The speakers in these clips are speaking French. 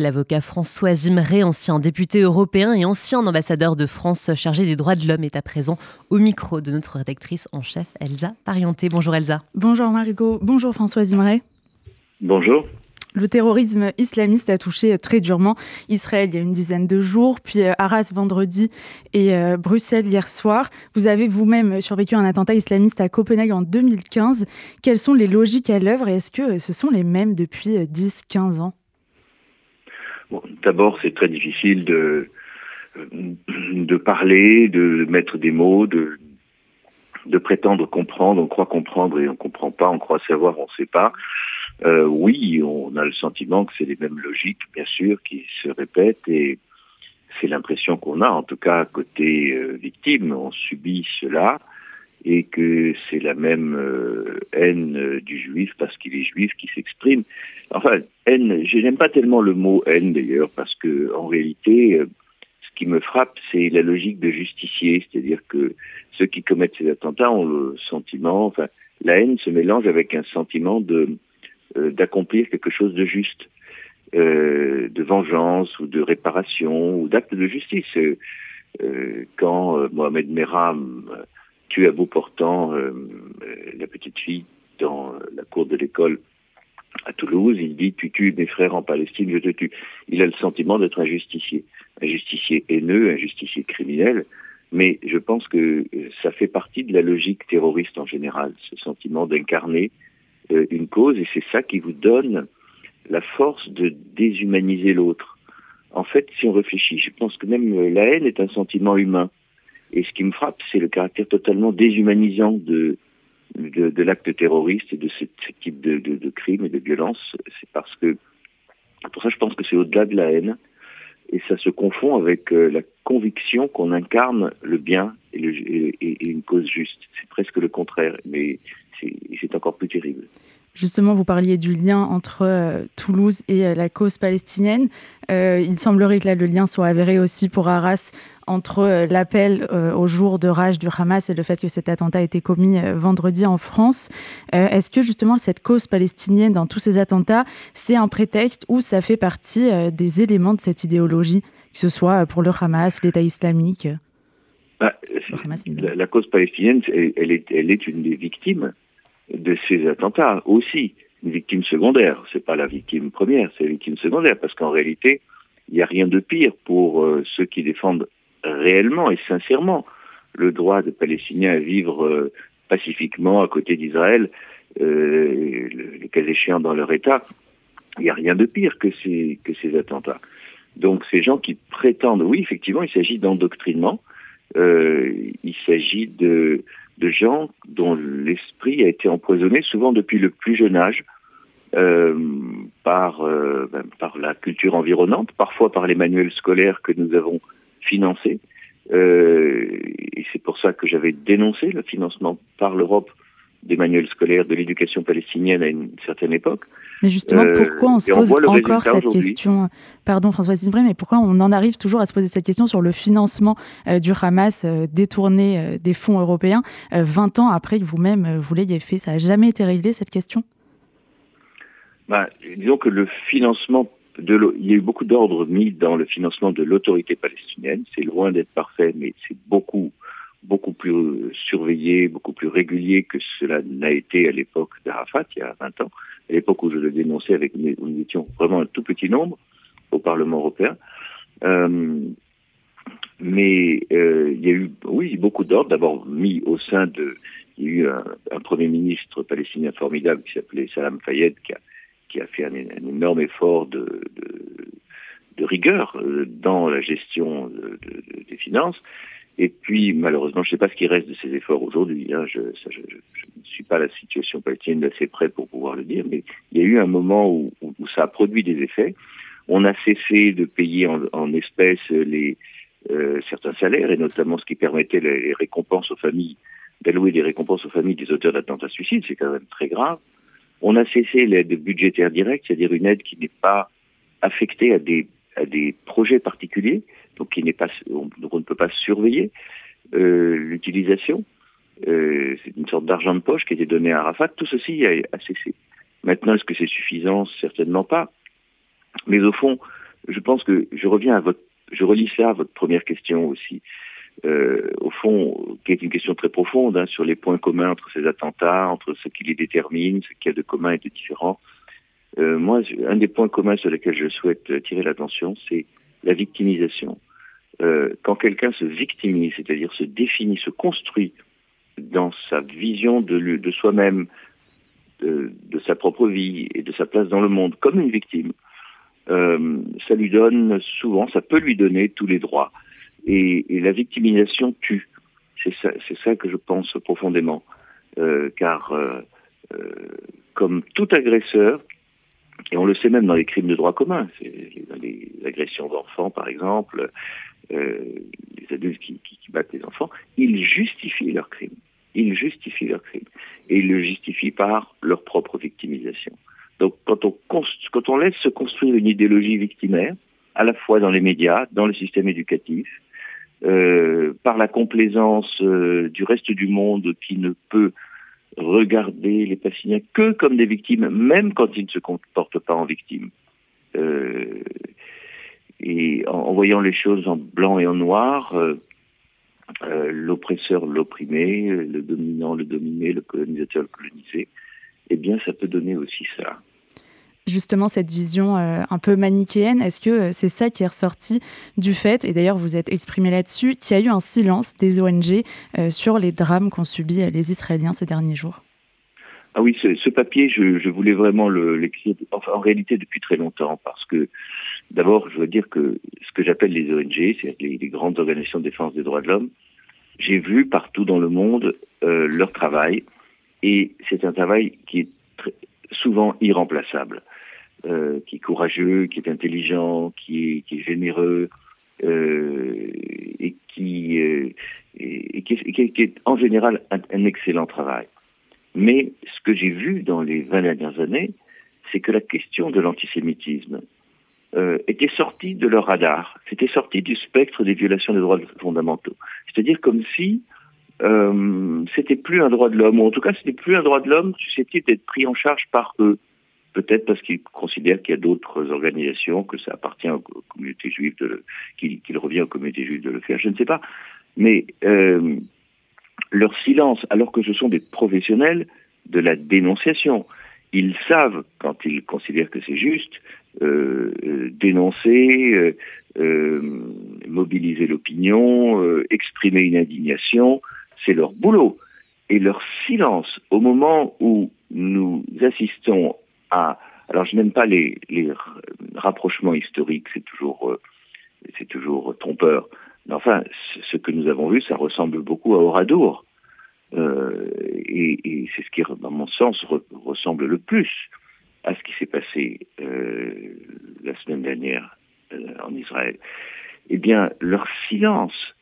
L'avocat François Zimré, ancien député européen et ancien ambassadeur de France chargé des droits de l'homme, est à présent au micro de notre rédactrice en chef Elsa Parienté. Bonjour Elsa. Bonjour Margot. Bonjour François Zimré. Bonjour. Le terrorisme islamiste a touché très durement Israël il y a une dizaine de jours, puis euh, Arras vendredi et euh, Bruxelles hier soir. Vous avez vous-même survécu à un attentat islamiste à Copenhague en 2015. Quelles sont les logiques à l'œuvre et est-ce que ce sont les mêmes depuis 10-15 euh, ans D'abord, c'est très difficile de, de parler, de mettre des mots, de, de prétendre comprendre. On croit comprendre et on comprend pas, on croit savoir, on ne sait pas. Euh, oui, on a le sentiment que c'est les mêmes logiques, bien sûr, qui se répètent et c'est l'impression qu'on a, en tout cas côté euh, victime, on subit cela et que c'est la même euh, haine euh, du juif parce qu'il est juif qui s'exprime. Enfin, haine, je n'aime pas tellement le mot haine d'ailleurs parce que en réalité, euh, ce qui me frappe, c'est la logique de justicier, c'est-à-dire que ceux qui commettent ces attentats ont le sentiment, enfin, la haine se mélange avec un sentiment de d'accomplir quelque chose de juste, de vengeance ou de réparation ou d'acte de justice. quand Mohamed Merah tue à bout portant euh, la petite fille dans la cour de l'école à Toulouse, il dit tu tues mes frères en Palestine, je te tue. Il a le sentiment d'être un justicier, un justicier haineux, un justicier criminel, mais je pense que ça fait partie de la logique terroriste en général, ce sentiment d'incarner euh, une cause, et c'est ça qui vous donne la force de déshumaniser l'autre. En fait, si on réfléchit, je pense que même la haine est un sentiment humain. Et ce qui me frappe, c'est le caractère totalement déshumanisant de, de, l'acte terroriste et de ce, type de, de, crime et de violence. C'est parce que, pour ça, je pense que c'est au-delà de la haine. Et ça se confond avec euh, la conviction qu'on incarne le bien et une cause juste. C'est presque le contraire, mais c'est encore plus terrible. Justement, vous parliez du lien entre euh, Toulouse et euh, la cause palestinienne. Euh, il semblerait que là, le lien soit avéré aussi pour Arras entre l'appel au jour de rage du Hamas et le fait que cet attentat a été commis vendredi en France. Est-ce que justement cette cause palestinienne dans tous ces attentats, c'est un prétexte ou ça fait partie des éléments de cette idéologie, que ce soit pour le Hamas, l'État islamique? Bah, la, la, cause palestinienne, elle est, elle est une des victimes de ces attentats aussi. Une victime secondaire, c'est pas la victime première, c'est la victime secondaire, parce qu'en réalité, il n'y a rien de pire pour euh, ceux qui défendent réellement et sincèrement le droit des Palestiniens à vivre euh, pacifiquement à côté d'Israël, euh, le, le cas échéant dans leur État, il n'y a rien de pire que ces, que ces attentats. Donc ces gens qui prétendent, oui, effectivement, il s'agit d'endoctrinement, il s'agit de, gens dont l'esprit a été empoisonné souvent depuis le plus jeune âge euh, par, euh, ben, par la culture environnante, parfois par les manuels scolaires que nous avons financé. Euh, et c'est pour ça que j'avais dénoncé le financement par l'Europe des manuels scolaires de l'éducation palestinienne à une certaine époque. Mais justement, euh, pourquoi on se pose on encore cette question Pardon, François Zibré, mais pourquoi on en arrive toujours à se poser cette question sur le financement euh, du Hamas euh, détourné des fonds européens 20 ans après que vous-même vous l'ayez fait? Ça n'a jamais été réglé cette question? Bah, Disons que le financement de il y a eu beaucoup d'ordres mis dans le financement de l'autorité palestinienne. C'est loin d'être parfait, mais c'est beaucoup, beaucoup plus surveillé, beaucoup plus régulier que cela n'a été à l'époque d'Arafat, il y a 20 ans. À l'époque où je le dénonçais, avec, nous étions vraiment un tout petit nombre au Parlement européen. Euh, mais euh, il y a eu, oui, beaucoup d'ordres, d'abord mis au sein de... Il y a eu un, Premier ministre palestinien formidable qui s'appelait Salam Fayed, qui a qui a fait un, énorme effort de, de, rigueur euh, dans la gestion de, des finances. Et puis, malheureusement, je ne sais pas ce qui reste de ces efforts aujourd'hui. Hein. Je, ne suis pas la situation palestinienne d'assez près pour pouvoir le dire, mais il y a eu un moment où, ça a produit des effets. On a cessé de payer en, espèces euh, certains salaires, et notamment ce qui permettait les, récompenses aux familles, d'allouer des récompenses aux familles des auteurs d'attentats suicides. C'est quand même très grave. On a cessé l'aide budgétaire directe, c'est-à-dire une aide qui n'est pas affectée à des projets particuliers, donc on, ne peut pas surveiller euh, l'utilisation. Euh, c'est une sorte d'argent de poche qui était donné à Arafat. Tout ceci a, cessé. Maintenant, est-ce que c'est suffisant? Certainement pas. Mais au fond, je pense que je reviens à votre, je relis ça à votre première question aussi. Euh, au fond, qui est une question très profonde hein, sur les points communs entre ces attentats, entre ce qui les détermine, ce qu'il y a de commun et de différent. Moi, un des points communs sur lesquels je souhaite tirer l'attention, c'est la victimisation. Euh, quand quelqu'un se victimise, c'est-à-dire se définit, se construit dans sa vision de, de soi-même, de, sa propre vie et de sa place dans le monde comme une victime, euh, ça lui donne souvent, ça peut lui donner tous les droits. Et, et la victimisation tue. C'est ça, ça que je pense profondément. Euh, car euh, euh comme tout agresseur, et on le sait même dans les crimes de droit commun, dans les agressions d'enfants par exemple, les adultes qui, qui, qui, battent les enfants, ils justifient leurs crimes. Ils justifient leurs crimes. Et ils le justifient par leur propre victimisation. Donc quand on, quand on laisse se construire une idéologie victimaire, à la fois dans les médias, dans le système éducatif, euh, par la complaisance euh, du reste du monde qui ne peut regarder les Palestiniens que comme des victimes, même quand ils ne se comportent pas en victimes. Euh, et en, voyant les choses en blanc et en noir, euh, euh, l'oppresseur l'opprimé, le dominant le dominé, le colonisateur le colonisé, eh bien ça peut donner aussi ça. Justement cette vision euh, un peu manichéenne Est-ce que c'est ça qui est ressorti du fait, et d'ailleurs vous êtes exprimé là-dessus, qu'il y a eu un silence des ONG sur les drames qu'ont subis les Israéliens ces derniers jours? Ah oui, ce, papier, je, voulais vraiment l'écrire, en réalité depuis très longtemps, parce que d'abord, je dois dire que ce que j'appelle les ONG, c'est les, grandes organisations de défense des droits de l'homme, j'ai vu partout dans le monde euh, leur travail, et c'est un travail qui est souvent irremplaçable euh, qui est courageux, qui est intelligent, qui est, généreux et, qui, est, en général un, excellent travail. Mais ce que j'ai vu dans les 20 dernières années, c'est que la question de l'antisémitisme euh, était sortie de leur radar, c'était sorti du spectre des violations des droits fondamentaux. C'est-à-dire comme si euh, c'était plus un droit de l'homme, ou en tout cas c'était plus un droit de l'homme susceptible d'être pris en charge par eux peut-être parce qu'ils considèrent qu'il y a d'autres organisations, que ça appartient aux communautés juives, qu'il qu revient aux communautés juives de le faire, je ne sais pas. Mais euh, leur silence, alors que ce sont des professionnels de la dénonciation, ils savent, quand ils considèrent que c'est juste, euh, euh, dénoncer, euh, euh mobiliser l'opinion, euh, exprimer une indignation, c'est leur boulot. Et leur silence, au moment où nous assistons à. Alors, je n'aime pas les, les rapprochements historiques, c'est toujours, c'est toujours trompeur. Enfin, ce que nous avons vu, ça ressemble beaucoup à Oradour. Euh, et, c'est ce qui, dans mon sens, re, ressemble le plus à ce qui s'est passé euh, la semaine dernière euh, en Israël. Eh bien, leur silence,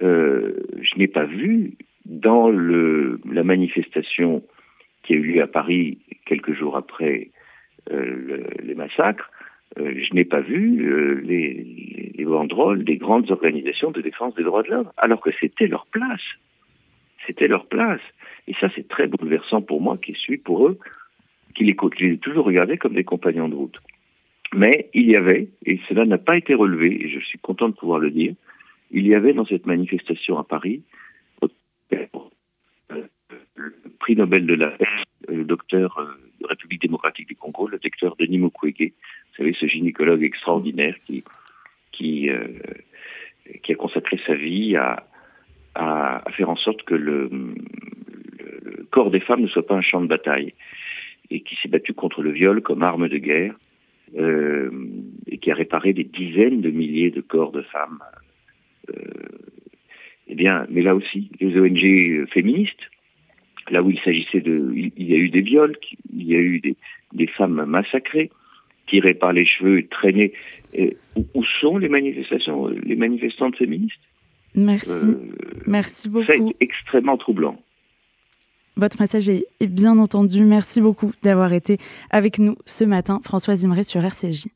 je n'ai pas vu dans le, la manifestation qui a eu lieu à Paris quelques jours après le, les massacres, euh, je n'ai pas vu euh, les, les banderoles des grandes organisations de défense des droits de l'homme, alors que c'était leur place. C'était leur place. Et ça, c'est très bouleversant pour moi, qui suis pour eux, qui les, je les ai toujours regardés comme des compagnons de route. Mais il y avait, et cela n'a pas été relevé, et je suis content de pouvoir le dire, il y avait dans cette manifestation à Paris le prix Nobel de la paix, le docteur de République démocratique du Congo, le docteur Denis Mukwege, vous savez, ce gynécologue extraordinaire euh, qui a consacré sa vie à, faire en sorte que le, corps des femmes ne soit pas un champ de bataille et qui s'est battu contre le viol comme arme de guerre euh, et qui a réparé des dizaines de milliers de corps de femmes. Euh, eh bien, mais là aussi, les ONG féministes là où il s'agissait de, il, y a eu des viols, il y a eu des femmes massacrées, tirées par les cheveux, traînées. Et où, où, sont les manifestations, les manifestantes féministes Merci, euh, merci beaucoup. C'est extrêmement troublant. Votre message est bien entendu. Merci beaucoup d'avoir été avec nous ce matin, Françoise Imré sur RCJ.